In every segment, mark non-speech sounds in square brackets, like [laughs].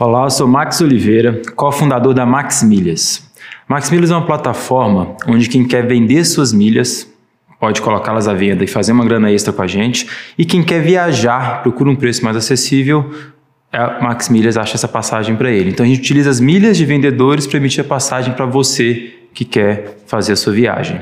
Olá, eu sou Max Oliveira, cofundador da Max Milhas. Max Milhas é uma plataforma onde quem quer vender suas milhas pode colocá-las à venda e fazer uma grana extra com a gente. E quem quer viajar, procura um preço mais acessível, a Max Milhas acha essa passagem para ele. Então a gente utiliza as milhas de vendedores para emitir a passagem para você que quer fazer a sua viagem.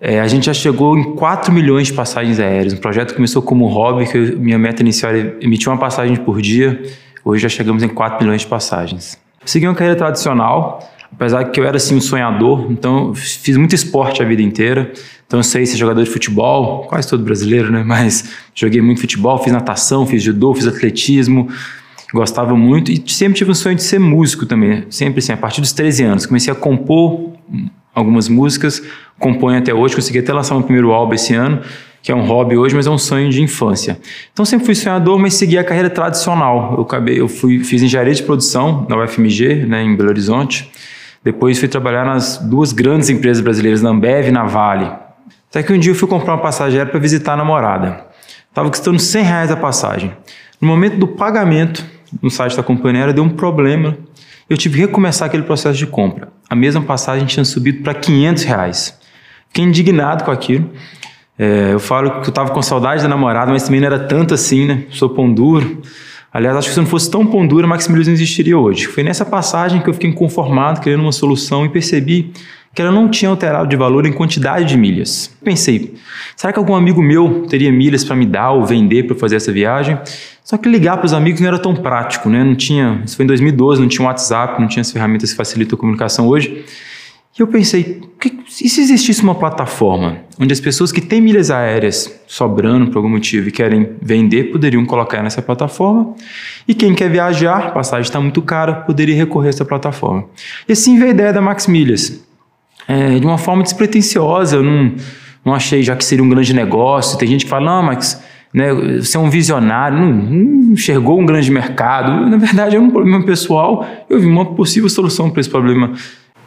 É, a gente já chegou em 4 milhões de passagens aéreas. O projeto começou como hobby, que eu, minha meta inicial era emitir uma passagem por dia. Hoje já chegamos em 4 milhões de passagens. Segui uma carreira tradicional, apesar que eu era assim um sonhador, então fiz muito esporte a vida inteira. Então eu sei ser jogador de futebol, quase todo brasileiro, né? Mas joguei muito futebol, fiz natação, fiz judô, fiz atletismo, gostava muito e sempre tive um sonho de ser músico também. Sempre assim, a partir dos 13 anos, comecei a compor algumas músicas, componho até hoje, consegui até lançar meu primeiro álbum esse ano que é um hobby hoje, mas é um sonho de infância. Então sempre fui sonhador, mas segui a carreira tradicional. Eu acabei, eu fui, fiz engenharia de produção na UFMG, né, em Belo Horizonte. Depois fui trabalhar nas duas grandes empresas brasileiras, na Ambev e na Vale. Até que um dia eu fui comprar uma passagem para visitar a namorada. Estava custando 100 reais a passagem. No momento do pagamento, no site da companhia, deu um problema. Eu tive que recomeçar aquele processo de compra. A mesma passagem tinha subido para 500 reais. Fiquei indignado com aquilo. É, eu falo que eu estava com saudade da namorada, mas também não era tanto assim, né? Sou pão duro. Aliás, acho que se não fosse tão pão duro, Maximiliano não existiria hoje. Foi nessa passagem que eu fiquei inconformado, querendo uma solução e percebi que ela não tinha alterado de valor em quantidade de milhas. Pensei, será que algum amigo meu teria milhas para me dar ou vender para fazer essa viagem? Só que ligar para os amigos não era tão prático, né? Não tinha, isso foi em 2012, não tinha WhatsApp, não tinha as ferramentas que facilitam a comunicação hoje. E eu pensei, que, e se existisse uma plataforma onde as pessoas que têm milhas aéreas sobrando por algum motivo e querem vender, poderiam colocar nessa plataforma, e quem quer viajar, passagem está muito cara, poderia recorrer a essa plataforma. E assim veio a ideia da Max Milhas. É, de uma forma despretensiosa, eu não, não achei já que seria um grande negócio. Tem gente que fala, não, Max, né, você é um visionário, não, não enxergou um grande mercado. Na verdade, é um problema pessoal. Eu vi uma possível solução para esse problema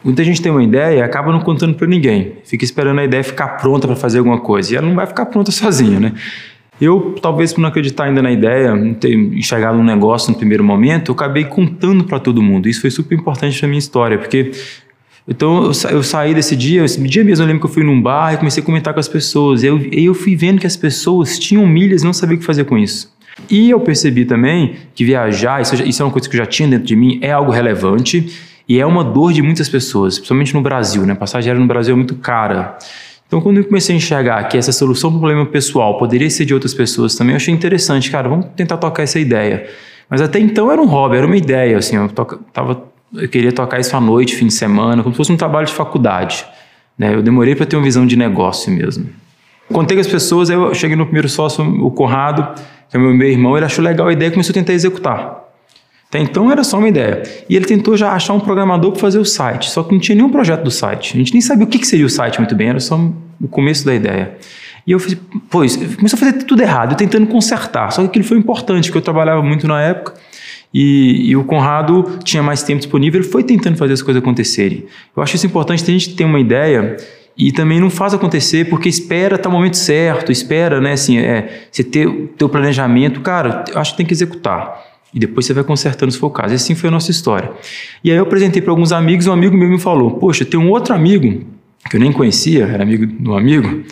Muita gente tem uma ideia e acaba não contando para ninguém. Fica esperando a ideia ficar pronta para fazer alguma coisa. E ela não vai ficar pronta [laughs] sozinha, né? Eu, talvez por não acreditar ainda na ideia, não ter enxergado um negócio no primeiro momento, eu acabei contando para todo mundo. Isso foi super importante para minha história, porque então eu, eu, saí desse dia, esse dia mesmo eu lembro que eu fui num bar e comecei a comentar com as pessoas. E eu, eu fui vendo que as pessoas tinham milhas e não sabiam o que fazer com isso. E eu percebi também que viajar, isso, isso é uma coisa que eu já tinha dentro de mim, é algo relevante e é uma dor de muitas pessoas, principalmente no Brasil, né? Passagem aérea no Brasil é muito cara. Então, quando eu comecei a enxergar que essa solução para o problema pessoal poderia ser de outras pessoas também, eu achei interessante, cara, vamos tentar tocar essa ideia. Mas até então era um hobby, era uma ideia, assim, eu, toca, tava, eu queria tocar isso à noite, fim de semana, como se fosse um trabalho de faculdade. Né? Eu demorei para ter uma visão de negócio mesmo. Contei com as pessoas, aí eu cheguei no primeiro sócio, o Conrado, que é meu, meu irmão, ele achou legal a ideia e começou a tentar executar. Até então era só uma ideia. E ele tentou já achar um programador para fazer o site, só que não tinha nenhum projeto do site. A gente nem sabia o que, seria o site muito bem, era só o começo da ideia. E eu fiz, pois, começou a fazer tudo errado, tentando consertar. Só que aquilo foi importante, porque eu trabalhava muito na época. E, e, o Conrado tinha mais tempo disponível, ele foi tentando fazer as coisas acontecerem. Eu acho isso importante, tem gente tem uma ideia e também não faz acontecer porque espera tá o momento certo, espera, né, assim, é, você ter o teu planejamento, cara, eu acho que tem que executar. E depois você vai consertando se for o caso. E assim foi a nossa história. E aí eu apresentei para alguns amigos, um amigo meu me falou: Poxa, tem um outro amigo, que eu nem conhecia, era amigo do amigo,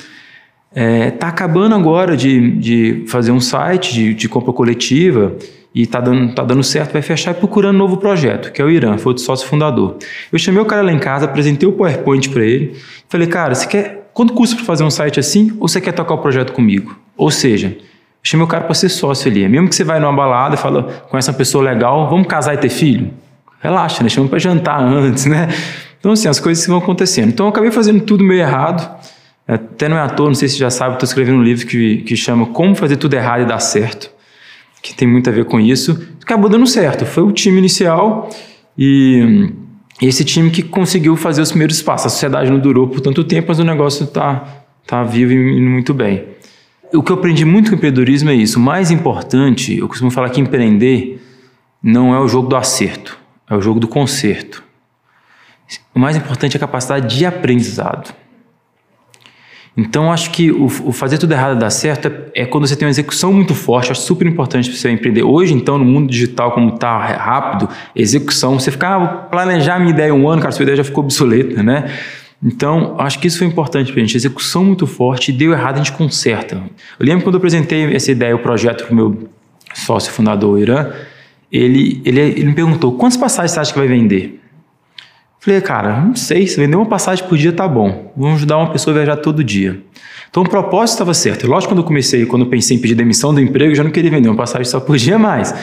é, tá acabando agora de, de fazer um site de, de compra coletiva e tá dando, tá dando certo, vai fechar e procurando um novo projeto, que é o Irã, foi o sócio fundador. Eu chamei o cara lá em casa, apresentei o PowerPoint para ele, falei, cara, você quer, quanto custa para fazer um site assim, ou você quer tocar o projeto comigo? Ou seja, Chama o cara para ser sócio ali. Mesmo que você vai numa balada e fala, conhece uma pessoa legal, vamos casar e ter filho? Relaxa, né? Chama para jantar [laughs] antes, né? Então, assim, as coisas vão acontecendo. Então, eu acabei fazendo tudo meio errado. Até não é à toa, não sei se você já sabe, estou escrevendo um livro que, que chama Como Fazer Tudo Errado e Dar Certo, que tem muito a ver com isso. Acabou dando certo. Foi o time inicial e esse time que conseguiu fazer os primeiros passos. A sociedade não durou por tanto tempo, mas o negócio está tá vivo e muito bem o que eu aprendi muito com o empreendedorismo é isso. O mais importante, eu costumo falar que empreender não é o jogo do acerto, é o jogo do conserto. O mais importante é a capacidade de aprendizado. Então, acho que o, o, fazer tudo errado dar certo é, é, quando você tem uma execução muito forte, acho super importante para você empreender. Hoje, então, no mundo digital, como está rápido, execução, você ficar, ah, planejar a minha ideia um ano, cara, sua ideia já ficou obsoleta, né? Então, acho que isso foi importante para a gente. Execução muito forte, deu errado, a gente conserta. Eu lembro quando eu apresentei essa ideia, o projeto para o meu sócio fundador, o Irã, ele, ele, ele me perguntou: quantas passagens você acha que vai vender? Falei, cara, não sei, se vender uma passagem por dia tá bom. Vamos ajudar uma pessoa a viajar todo dia. Então o propósito estava certo. Lógico, quando eu comecei, quando eu pensei em pedir demissão do emprego, eu já não queria vender uma passagem só por dia mais.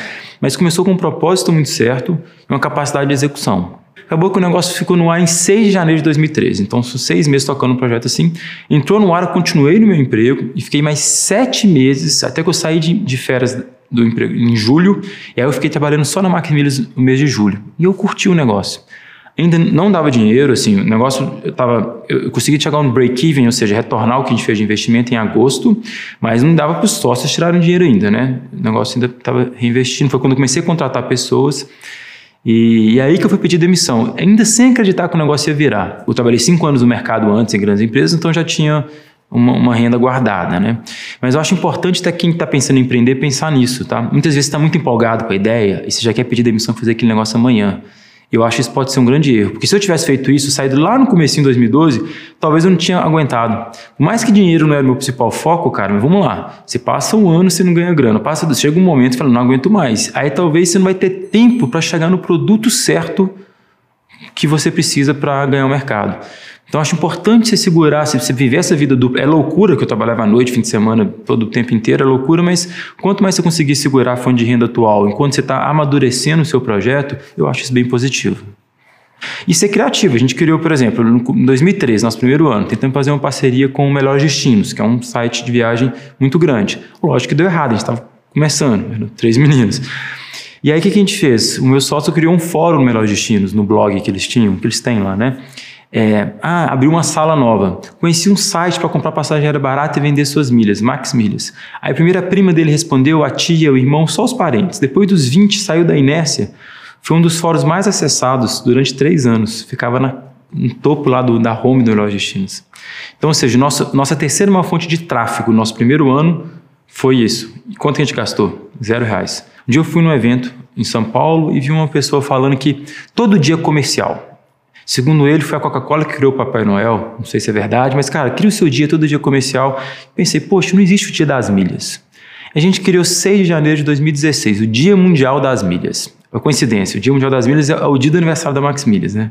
Mas começou com um propósito muito certo e uma capacidade de execução. Acabou que o negócio ficou no ar em 6 de janeiro de 2013. Então, seis meses tocando um projeto assim. Entrou no ar, eu continuei no meu emprego e fiquei mais sete meses, até que eu saí de, de férias do emprego em julho. E aí eu fiquei trabalhando só na Macmillas no mês de julho. E eu curti o negócio ainda não dava dinheiro, assim, o negócio, eu tava, eu consegui chegar no break-even, ou seja, retornar o que a gente fez de investimento em agosto, mas não dava para os sócios tirarem dinheiro ainda, né? O negócio ainda estava reinvestindo, foi quando eu comecei a contratar pessoas, e, e, aí que eu fui pedir demissão, ainda sem acreditar que o negócio ia virar. Eu trabalhei cinco anos no mercado antes em grandes empresas, então já tinha uma, uma, renda guardada, né? Mas eu acho importante até quem está pensando em empreender pensar nisso, tá? Muitas vezes está muito empolgado com a ideia e você já quer pedir demissão fazer aquele negócio amanhã. Eu acho que isso pode ser um grande erro, porque se eu tivesse feito isso, saído lá no começo em 2012, talvez eu não tinha aguentado. Por mais que dinheiro não era o meu principal foco, cara, mas vamos lá. Você passa um ano, você não ganha grana, passa, chega um momento e fala, não aguento mais. Aí talvez você não vai ter tempo para chegar no produto certo que você precisa para ganhar o mercado. Então acho importante você segurar, se você viver essa vida dupla. É loucura que eu trabalhava à noite, fim de semana, todo o tempo inteiro, é loucura, mas quanto mais você conseguir segurar a fonte de renda atual, enquanto você está amadurecendo o seu projeto, eu acho isso bem positivo. E ser criativo. A gente criou, por exemplo, em 2013, nosso primeiro ano, tentando fazer uma parceria com o Melhores Destinos, que é um site de viagem muito grande. Lógico que deu errado, a gente estava começando, três [laughs] meninos. E aí o que, que a gente fez? O meu sócio criou um fórum Melhores Destinos, no blog que eles tinham, que eles têm lá, né? É, ah, abriu uma sala nova. Conheci um site para comprar passagem aérea barata e vender suas milhas, Max Milhas. Aí a primeira prima dele respondeu, a tia, o irmão, só os parentes. Depois dos 20, saiu da inércia. Foi um dos fóruns mais acessados durante três anos. Ficava na, no topo lá do, da home do Melhores Destinos. Então, ou seja, nossa, nossa terceira uma fonte de tráfego, nosso primeiro ano, foi isso. E quanto a gente gastou? Zero reais. Um dia eu fui num evento em São Paulo e vi uma pessoa falando que todo dia comercial. Segundo ele, foi a Coca-Cola que criou o Papai Noel. Não sei se é verdade, mas, cara, cria o seu dia, todo dia comercial. Pensei, poxa, não existe o dia das milhas. A gente criou 6 de janeiro de 2016, o Dia Mundial das Milhas. É coincidência, o Dia Mundial das Milhas é o dia do aniversário da Max Milhas, né?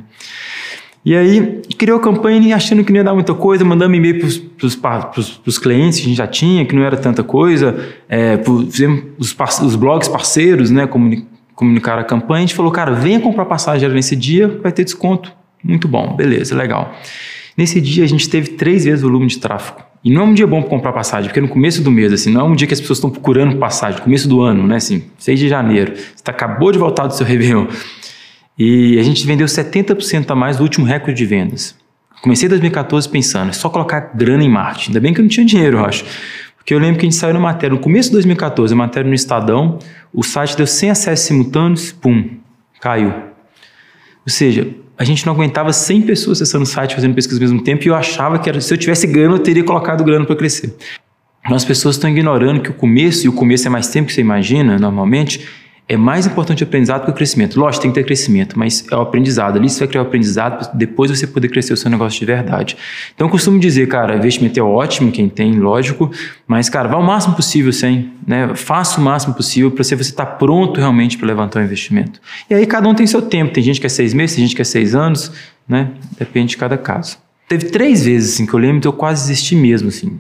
E aí, criou a campanha achando que não ia dar muita coisa, mandando e-mail para os clientes que a gente já tinha, que não era tanta coisa, é, fizemos os, os blogs parceiros, né, comunicar a campanha, a gente falou, cara, venha comprar passagem nesse dia, vai ter desconto. Muito bom, beleza, legal. Nesse dia a gente teve três vezes o volume de tráfego. E não é um dia bom para comprar passagem, porque no começo do mês, assim, não é um dia que as pessoas estão procurando passagem, começo do ano, né, assim, 6 de janeiro, você tá, acabou de voltar do seu Réveillon. E a gente vendeu 70% a mais do último recorde de vendas. Comecei em 2014 pensando, é só colocar grana em marketing. Ainda bem que eu não tinha dinheiro, eu acho. Porque eu lembro que a gente saiu na matéria, no começo de 2014, a matéria no Estadão, o site deu 100 acessos simultâneos, pum, caiu. Ou seja, a gente não aguentava 100 pessoas acessando o site fazendo pesquisa ao mesmo tempo e eu achava que era, se eu tivesse grana, eu teria colocado grana para crescer. Mas as pessoas estão ignorando que o começo, e o começo é mais tempo que você imagina, normalmente, é mais importante o aprendizado que o crescimento. Lógico, tem que ter crescimento, mas é o aprendizado. Ali você vai criar o aprendizado depois você poder crescer o seu negócio de verdade. Então eu costumo dizer, cara, investimento é ótimo, quem tem, lógico, mas, cara, vá o máximo possível sem, né? Faça o máximo possível para você estar tá pronto realmente para levantar o investimento. E aí cada um tem seu tempo. Tem gente que é seis meses, tem gente que é seis anos, né? Depende de cada caso. Teve três vezes assim, que eu lembro que eu quase desisti mesmo, assim.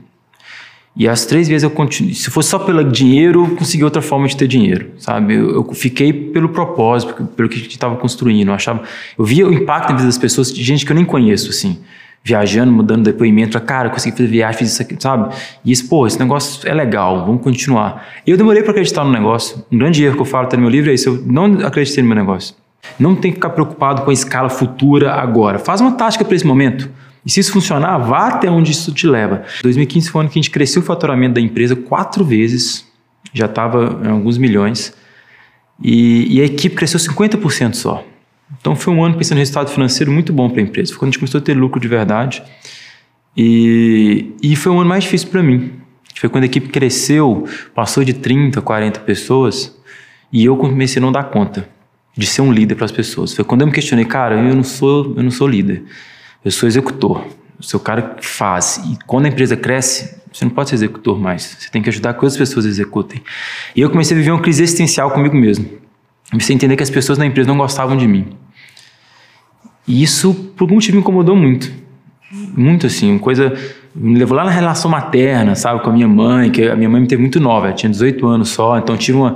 E as três vezes eu continuei. Se fosse só pelo dinheiro, eu consegui outra forma de ter dinheiro, sabe? Eu, eu fiquei pelo propósito, pelo que a gente estava construindo. Eu achava, eu via o impacto na vida das pessoas, de gente que eu nem conheço, assim, viajando, mudando depoimento. Cara, eu consegui fazer viagem, fiz isso aqui, sabe? E isso, pô, esse negócio é legal, vamos continuar. E eu demorei para acreditar no negócio. Um grande erro que eu falo até no meu livro é isso. Eu não acreditei no meu negócio. Não tem que ficar preocupado com a escala futura agora. Faz uma tática para esse momento. E se isso funcionar, vá até onde isso te leva. 2015 foi o ano que a gente cresceu o faturamento da empresa quatro vezes, já estava em alguns milhões. E, e a equipe cresceu 50% só. Então foi um ano pensando em resultado financeiro muito bom para a empresa. Foi quando a gente começou a ter lucro de verdade. E, e foi um ano mais difícil para mim. Foi quando a equipe cresceu, passou de 30, 40 pessoas, e eu comecei a não dar conta de ser um líder para as pessoas. Foi quando eu me questionei, cara, eu não sou, eu não sou líder. Eu sou executor. Eu sou o cara que faz. E quando a empresa cresce, você não pode ser executor mais. Você tem que ajudar que outras pessoas executem. E eu comecei a viver uma crise existencial comigo mesmo. Comecei a entender que as pessoas na empresa não gostavam de mim. E isso, por algum motivo, me incomodou muito. Muito assim, uma coisa. Me levou lá na relação materna, sabe, com a minha mãe, que a minha mãe me teve muito nova, ela tinha 18 anos só, então tive uma,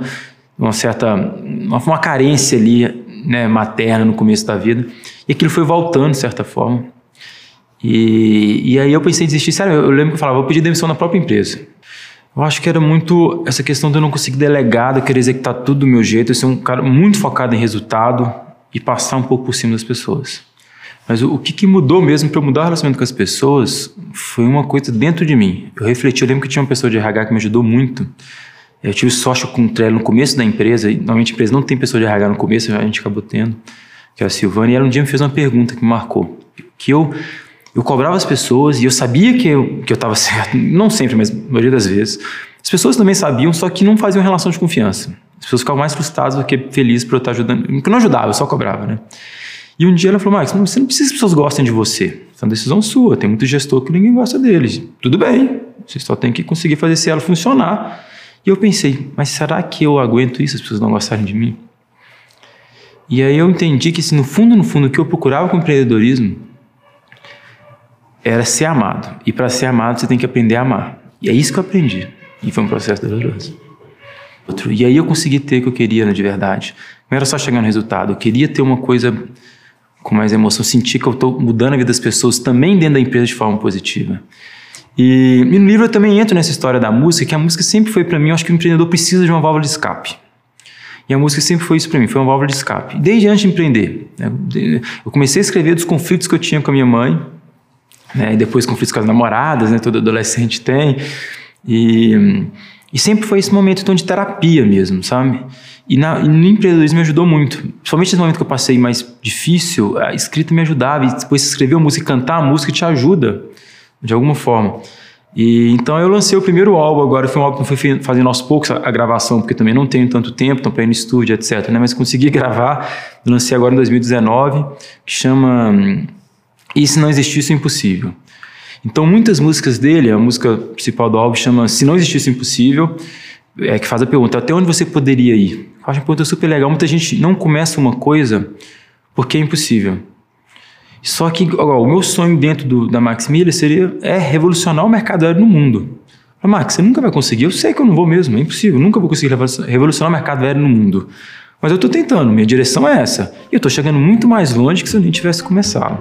uma certa. Uma, uma carência ali, né, materna no começo da vida. E aquilo foi voltando, de certa forma. E, e aí eu pensei em desistir. Sério, eu lembro que eu falava, vou pedir demissão na própria empresa. Eu acho que era muito essa questão de eu não conseguir delegar, de eu querer executar tudo do meu jeito, eu ser um cara muito focado em resultado e passar um pouco por cima das pessoas. Mas o, o que, que, mudou mesmo para eu mudar o relacionamento com as pessoas foi uma coisa dentro de mim. Eu refleti, eu lembro que tinha uma pessoa de RH que me ajudou muito. Eu tive sócio com o no começo da empresa, e normalmente a empresa não tem pessoa de RH no começo, a gente acabou tendo, que é a Silvana, e ela um dia me fez uma pergunta que me marcou. Que eu eu cobrava as pessoas e eu sabia que eu que eu estava certo, [laughs] não sempre, mas a maioria das vezes. As pessoas também sabiam, só que não faziam relação de confiança. As pessoas ficavam mais frustradas do que felizes por eu estar ajudando. Porque não ajudava, eu só cobrava, né? E um dia ela falou, Max, você não precisa que as pessoas gostem de você. Isso é uma decisão sua. Tem muito gestor que ninguém gosta deles. Tudo bem, você só tem que conseguir fazer esse ela funcionar. E eu pensei, mas será que eu aguento isso, as pessoas não gostarem de mim? E aí eu entendi que se no fundo, no fundo, o que eu procurava com o empreendedorismo era ser amado. E para ser amado, você tem que aprender a amar. E é isso que eu aprendi. E foi um processo doloroso. Outro. E aí eu consegui ter o que eu queria né, de verdade. Não era só chegar no resultado. Eu queria ter uma coisa com mais emoção. Sentir que eu estou mudando a vida das pessoas também dentro da empresa de forma positiva. E, e, no livro eu também entro nessa história da música, que a música sempre foi para mim, eu acho que o empreendedor precisa de uma válvula de escape. E a música sempre foi isso para mim, foi uma válvula de escape. Desde antes de empreender. Né, eu comecei a escrever dos conflitos que eu tinha com a minha mãe, né? E depois conflitos com as namoradas, né? Todo adolescente tem. E, e sempre foi esse momento então, de terapia mesmo, sabe? E, na, e no empreendedorismo me ajudou muito. Principalmente nesse momento que eu passei mais difícil, a escrita me ajudava. E depois escrever a música, cantar a música te ajuda, de alguma forma. E então eu lancei o primeiro álbum agora, foi um álbum que fui fazendo aos poucos a, gravação, porque também não tenho tanto tempo, então para ir no estúdio, etc. Né? Mas consegui [laughs] gravar, lancei agora em 2019, que chama e se não existisse o impossível. Então, muitas músicas dele, a música principal do álbum chama Se Não Existisse o Impossível, é que faz a pergunta: até onde você poderia ir? Eu acho uma pergunta super legal. Muita gente não começa uma coisa porque é impossível. Só que ó, o meu sonho dentro do, da Max Miller seria é revolucionar o mercado aéreo no mundo. Mas, Max, você nunca vai conseguir. Eu sei que eu não vou mesmo, é impossível. Nunca vou conseguir revolucionar o mercado aéreo no mundo. Mas eu estou tentando, minha direção é essa. E eu estou chegando muito mais longe que se eu nem tivesse começado.